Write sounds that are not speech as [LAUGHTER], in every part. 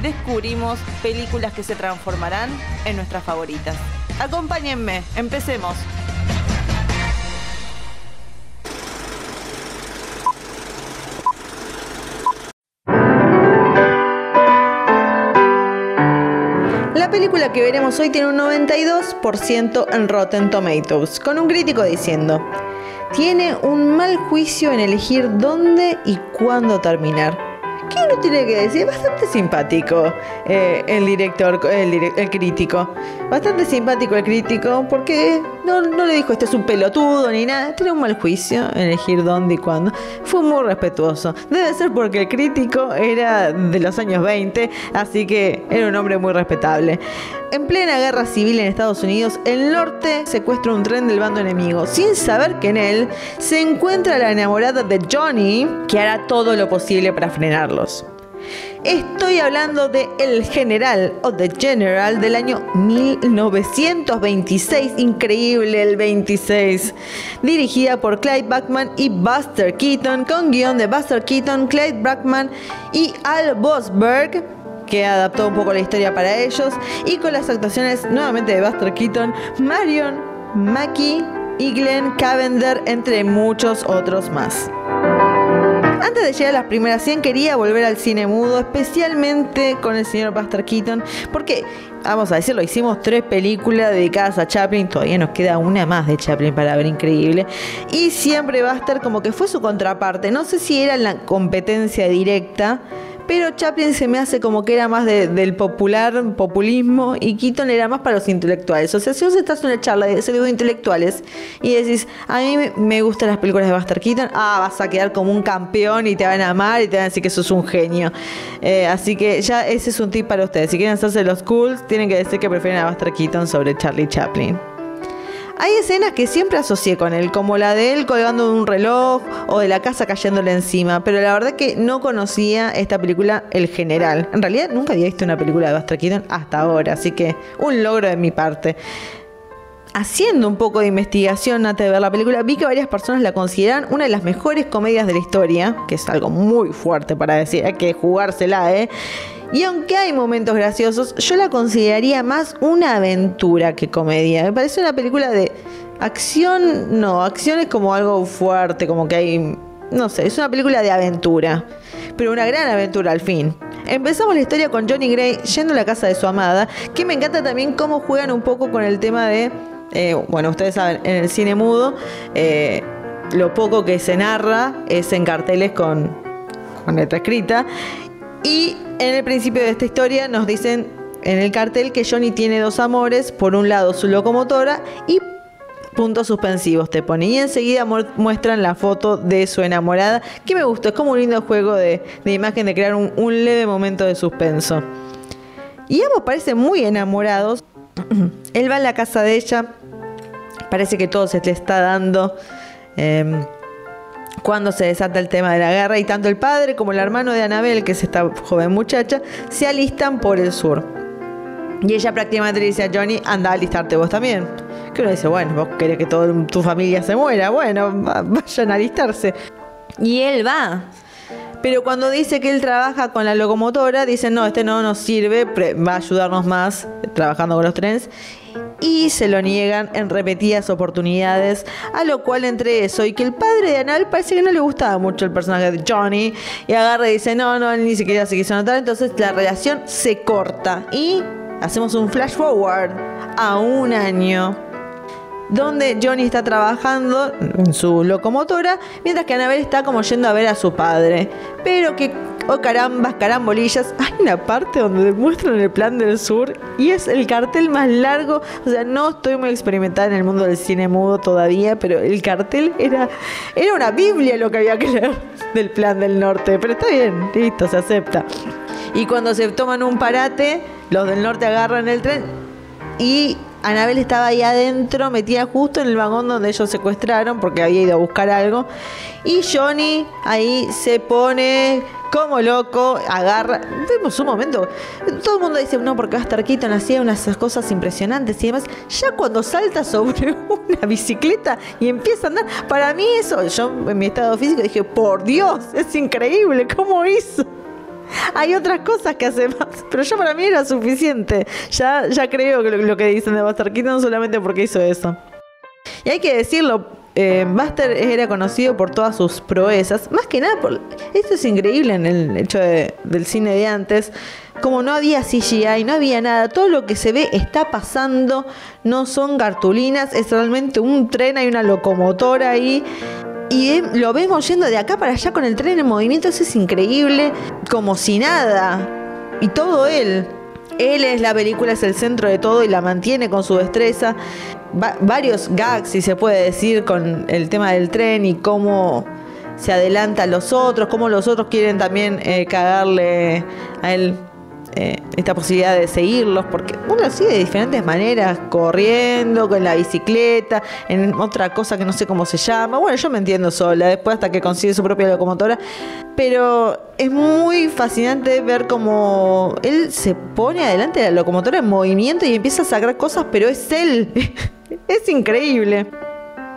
descubrimos películas que se transformarán en nuestras favoritas. Acompáñenme, empecemos. La película que veremos hoy tiene un 92% en Rotten Tomatoes, con un crítico diciendo, tiene un mal juicio en elegir dónde y cuándo terminar. ¿Qué uno tiene que decir? Bastante simpático eh, el director, el, crítico. Bastante simpático el crítico porque no, no le dijo este es un pelotudo ni nada. Tiene un mal juicio en elegir dónde y cuándo. Fue muy respetuoso. Debe ser porque el crítico era de los años 20, así que era un hombre muy respetable. En plena guerra civil en Estados Unidos, el norte secuestra un tren del bando enemigo, sin saber que en él se encuentra la enamorada de Johnny, que hará todo lo posible para frenarlos. Estoy hablando de El General o The General del año 1926, increíble el 26, dirigida por Clyde Bachman y Buster Keaton, con guion de Buster Keaton, Clyde Bachman y Al Bosberg que adaptó un poco la historia para ellos, y con las actuaciones nuevamente de Buster Keaton, Marion, Mackie y Glenn Cavender, entre muchos otros más. Antes de llegar a las primeras 100 quería volver al cine mudo, especialmente con el señor Buster Keaton, porque, vamos a decirlo, hicimos tres películas dedicadas a Chaplin, todavía nos queda una más de Chaplin para ver increíble, y siempre Buster como que fue su contraparte, no sé si era la competencia directa, pero Chaplin se me hace como que era más del popular, populismo, y Keaton era más para los intelectuales. O sea, si vos estás en una charla de de intelectuales y decís, a mí me gustan las películas de Buster Keaton, ah, vas a quedar como un campeón y te van a amar y te van a decir que sos un genio. Eh, así que ya ese es un tip para ustedes. Si quieren hacerse los cools, tienen que decir que prefieren a Buster Keaton sobre Charlie Chaplin. Hay escenas que siempre asocié con él, como la de él colgando un reloj o de la casa cayéndole encima, pero la verdad que no conocía esta película El General. En realidad nunca había visto una película de Buster Keaton hasta ahora, así que un logro de mi parte haciendo un poco de investigación antes de ver la película, vi que varias personas la consideran una de las mejores comedias de la historia, que es algo muy fuerte para decir, hay que jugársela, ¿eh? Y aunque hay momentos graciosos, yo la consideraría más una aventura que comedia. Me parece una película de acción, no, acción es como algo fuerte, como que hay, no sé, es una película de aventura, pero una gran aventura al fin. Empezamos la historia con Johnny Gray yendo a la casa de su amada, que me encanta también cómo juegan un poco con el tema de, eh, bueno, ustedes saben, en el cine mudo, eh, lo poco que se narra es en carteles con, con letra escrita. Y en el principio de esta historia nos dicen en el cartel que Johnny tiene dos amores, por un lado su locomotora y puntos suspensivos te pone. Y enseguida muestran la foto de su enamorada, que me gustó, es como un lindo juego de, imagen de crear un, leve momento de suspenso. Y ambos parecen muy enamorados. [CLEARS THROAT] Él va a la casa de ella, parece que todo se le está dando. Em, cuando se desata el tema de la guerra y tanto el padre como el hermano de Anabel, que es esta joven muchacha, se alistan por el sur. Y ella prácticamente le dice a Johnny, anda a alistarte vos también. Que uno dice, bueno, vos querés que toda tu familia se muera, bueno, vayan a alistarse. Y él va. Pero cuando dice que él trabaja con la locomotora, dicen, no, este no nos sirve, va a ayudarnos más trabajando con los trenes y se lo niegan en repetidas oportunidades, a lo cual entre eso y que el padre de Anal parece que no le gustaba mucho el personaje de Johnny y agarra y dice, no, no, ni siquiera se quiso notar, entonces la relación se corta y hacemos un flash forward a un año donde Johnny está trabajando en su locomotora, mientras que Anabel está como yendo a ver a su padre. Pero que, oh carambas, carambolillas, hay una parte donde demuestran el plan del sur y es el cartel más largo. O sea, no estoy muy experimentada en el mundo del cine mudo todavía, pero el cartel era, era una Biblia lo que había que leer del plan del norte. Pero está bien, listo, se acepta. Y cuando se toman un parate, los del norte agarran el tren y Anabel estaba ahí adentro, metida justo en el vagón donde ellos secuestraron porque había ido a buscar algo. Y Johnny ahí se pone como loco, agarra. Vemos un momento. Todo el mundo dice, no, porque Buster Keaton hacía unas cosas impresionantes y demás. Ya cuando salta sobre [LAUGHS] una bicicleta y empieza a andar, para mí eso, yo en mi estado físico dije, por Dios, es increíble, ¿cómo hizo? Hay otras cosas que hace más, pero yo para mí era suficiente. Ya, ya creo que lo, que dicen de Buster Keaton solamente porque hizo eso. Y hay que decirlo, eh, Buster era conocido por todas sus proezas. Más que nada, por, esto es increíble en el hecho del cine de antes. Como no había CGI, no había nada, todo lo que se ve está pasando, no son cartulinas, es realmente un tren, hay una locomotora ahí y lo vemos yendo de acá para allá con el tren en movimiento, eso es increíble, como si nada. Y todo él. Él es la película, es el centro de todo y la mantiene con su destreza. varios gags, si se puede decir, con el tema del tren y cómo se adelanta a los otros, cómo los otros quieren también eh, cagarle a él eh, esta posibilidad de seguirlos, porque uno sigue de diferentes maneras, corriendo, con la bicicleta, en otra cosa que no sé cómo se llama. Bueno, yo me entiendo sola, después hasta que consigue su propia locomotora. Pero es muy fascinante ver cómo él se pone adelante de la locomotora en movimiento y empieza a sacar cosas, pero es él. [LAUGHS] es increíble.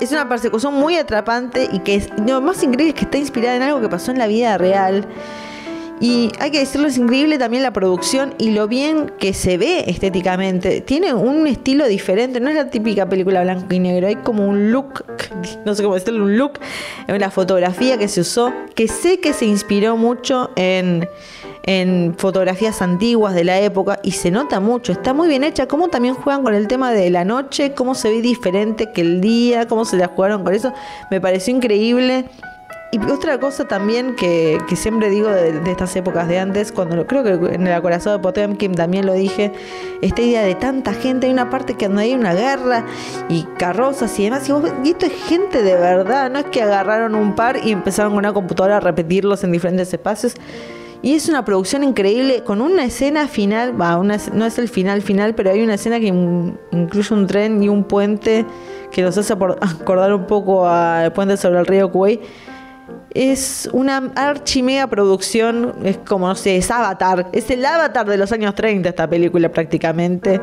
Es una persecución muy atrapante y que lo más increíble es que está inspirada en algo que pasó en la vida real. Y hay que decirlo, es increíble también la producción y lo bien que se ve estéticamente. Tiene un estilo diferente, no es la típica película blanco y negro, hay como un look, [LAUGHS] no sé cómo decirlo, un look en la fotografía que se usó, que sé que se inspiró mucho en, en fotografías antiguas de la época y se nota mucho, está muy bien hecha, cómo también juegan con el tema de la noche, cómo se ve diferente que el día, cómo se la jugaron con eso, me pareció increíble. Y otra cosa también que, siempre digo de, estas épocas de antes, cuando creo que en el acorazado de Potemkin también lo dije, esta idea de tanta gente, hay una parte que donde hay una guerra y carrozas y demás, y, esto es gente de verdad, no es que agarraron un par y empezaron con una computadora a repetirlos en diferentes espacios. Y es una producción increíble con una escena final, no es el final final, pero hay una escena que incluye un tren y un puente que nos hace [LAUGHS] acordar un poco al puente sobre el río Kuwait es una archimega producción, es como, no sé, es Avatar, es el Avatar de los años 30 esta película prácticamente.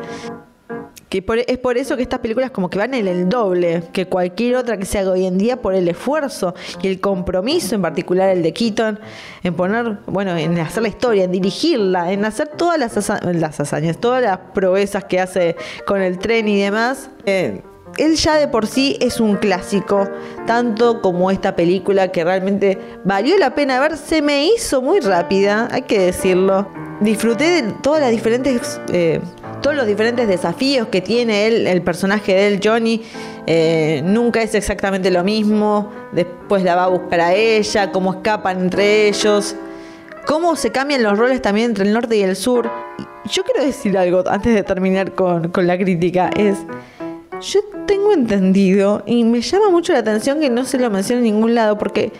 Que es por eso que estas películas como que van en el doble que cualquier otra que se haga hoy en día por el esfuerzo y el compromiso, en particular el de Keaton, en poner, bueno, en hacer la historia, en dirigirla, en hacer todas las, las hazañas, todas las proezas que hace con el tren y demás. Eh, él ya de por sí es un clásico, tanto como esta película que realmente valió la pena ver, se me hizo muy rápida, hay que decirlo. Disfruté de todas las diferentes, eh, todos los diferentes desafíos que tiene él, el personaje de él, Johnny. Eh, nunca es exactamente lo mismo. Después la va a buscar a ella, cómo escapan entre ellos, cómo se cambian los roles también entre el norte y el sur. Yo quiero decir algo antes de terminar con, con la crítica, es yo tengo entendido, y me llama mucho la atención que no se lo menciona en ningún lado, porque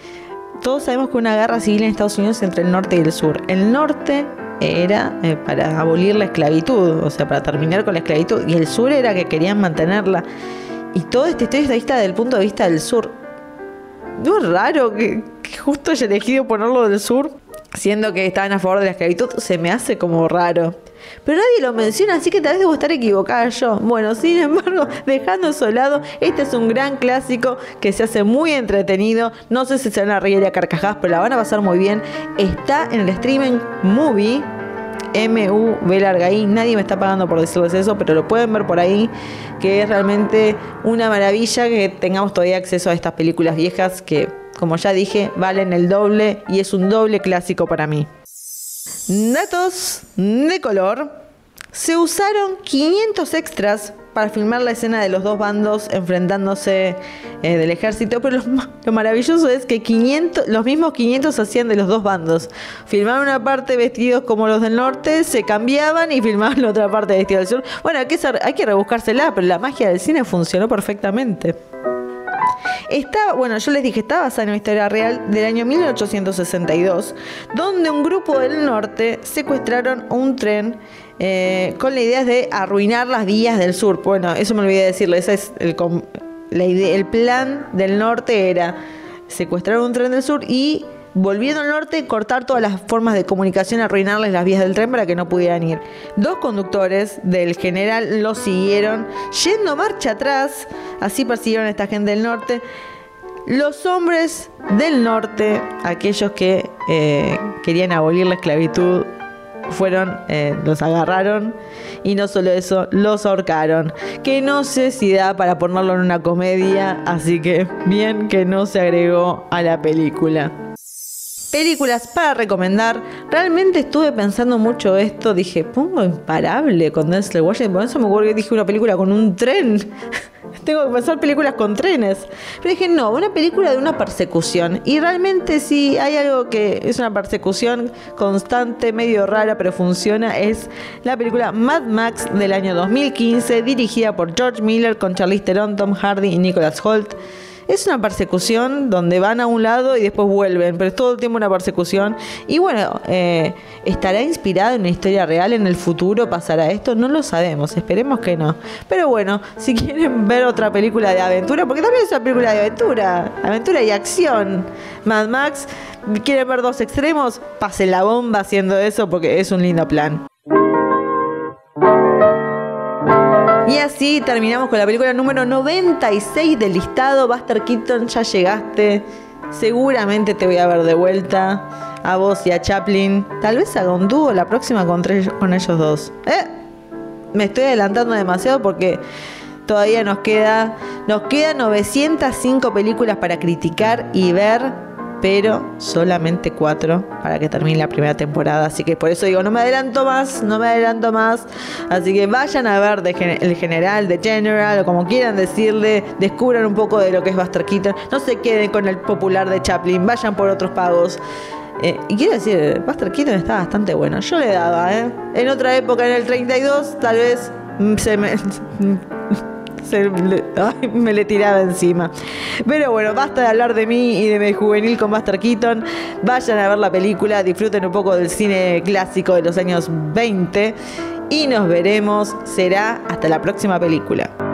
todos sabemos que una guerra civil en Estados Unidos entre el norte y el sur. El norte era eh, para abolir la esclavitud, o sea, para terminar con la esclavitud, y el sur era que querían mantenerla. Y todo este estoy vista desde el punto de vista del sur. No es raro que, que justo haya elegido ponerlo del sur, siendo que estaban a favor de la esclavitud, se me hace como raro. Pero nadie lo menciona, así que tal vez debo estar equivocada yo. Bueno, sin embargo, [LAUGHS] dejando eso lado, este es un gran clásico que se hace muy entretenido. No sé si se van a reír a carcajadas, pero la van a pasar muy bien. Está en el streaming Movie. M-U-B larga I. Nadie me está pagando por decirles eso, pero lo pueden ver por ahí. Que es realmente una maravilla que tengamos todavía acceso a estas películas viejas que, como ya dije, valen el doble y es un doble clásico para mí. Datos de color. Se usaron 500 extras para filmar la escena de los dos bandos enfrentándose eh, del ejército, pero lo, maravilloso es que 500, los mismos 500 hacían de los dos bandos. Filmaban una parte vestidos como los del norte, se cambiaban y filmaban la otra parte vestidos del sur. Bueno, hay que, hay que rebuscársela, pero la magia del cine funcionó perfectamente. Está, bueno, yo les dije, está basada en una historia real del año 1862, donde un grupo del norte secuestraron un tren eh, con la idea de arruinar las vías del sur. Bueno, eso me olvidé decirles, ese es el plan del norte era secuestrar un tren del sur y volviendo al norte, cortar todas las formas de comunicación, arruinarles las vías del tren para que no pudieran ir. Dos conductores del general lo siguieron, yendo marcha atrás, así persiguieron a esta gente del norte. Los hombres del norte, aquellos que eh, querían abolir la esclavitud, fueron, eh, los agarraron y no solo eso, los ahorcaron. Que no sé si da para ponerlo en una comedia, así que bien que no se agregó a la película. Películas para recomendar. Realmente estuve pensando mucho esto. Dije, pongo imparable con Denzel Washington. Por eso me acuerdo que dije una película con un tren. [LAUGHS] Tengo que pensar películas con trenes. Pero dije, no, una película de una persecución. Y realmente sí, hay algo que es una persecución constante, medio rara, pero funciona. Es la película Mad Max del año 2015, dirigida por George Miller con Charlize Theron, Tom Hardy y Nicholas Holt. Es una persecución donde van a un lado y después vuelven, pero es todo el tiempo una persecución. Y bueno, eh, ¿estará inspirada en una historia real en el futuro? ¿Pasará esto? No lo sabemos, esperemos que no. Pero bueno, si quieren ver otra película de aventura, porque también es una película de aventura, aventura y acción. Mad Max, ¿quieren ver dos extremos? Pasen la bomba haciendo eso porque es un lindo plan. Así terminamos con la película número 96 del listado. Buster Keaton, ya llegaste. Seguramente te voy a ver de vuelta. A vos y a Chaplin. Tal vez haga un dúo la próxima con, con ellos dos. ¿Eh? Me estoy adelantando demasiado porque todavía nos queda. Nos quedan 905 películas para criticar y ver pero solamente cuatro para que termine la primera temporada. Así que por eso digo, no me adelanto más, no me adelanto más. Así que vayan a ver el general, de General, o como quieran decirle, descubran un poco de lo que es Buster Keaton. No se queden con el popular de Chaplin, vayan por otros pagos. Eh, y quiero decir, Buster Keaton está bastante bueno. Yo le daba, ¿eh? En otra época, en el 32, tal vez se me [LAUGHS] me le tiraba encima. Pero bueno, basta de hablar de mí y de mi juvenil con Buster Keaton. Vayan a ver la película, disfruten un poco del cine clásico de los años 20 y nos veremos. Será hasta la próxima película.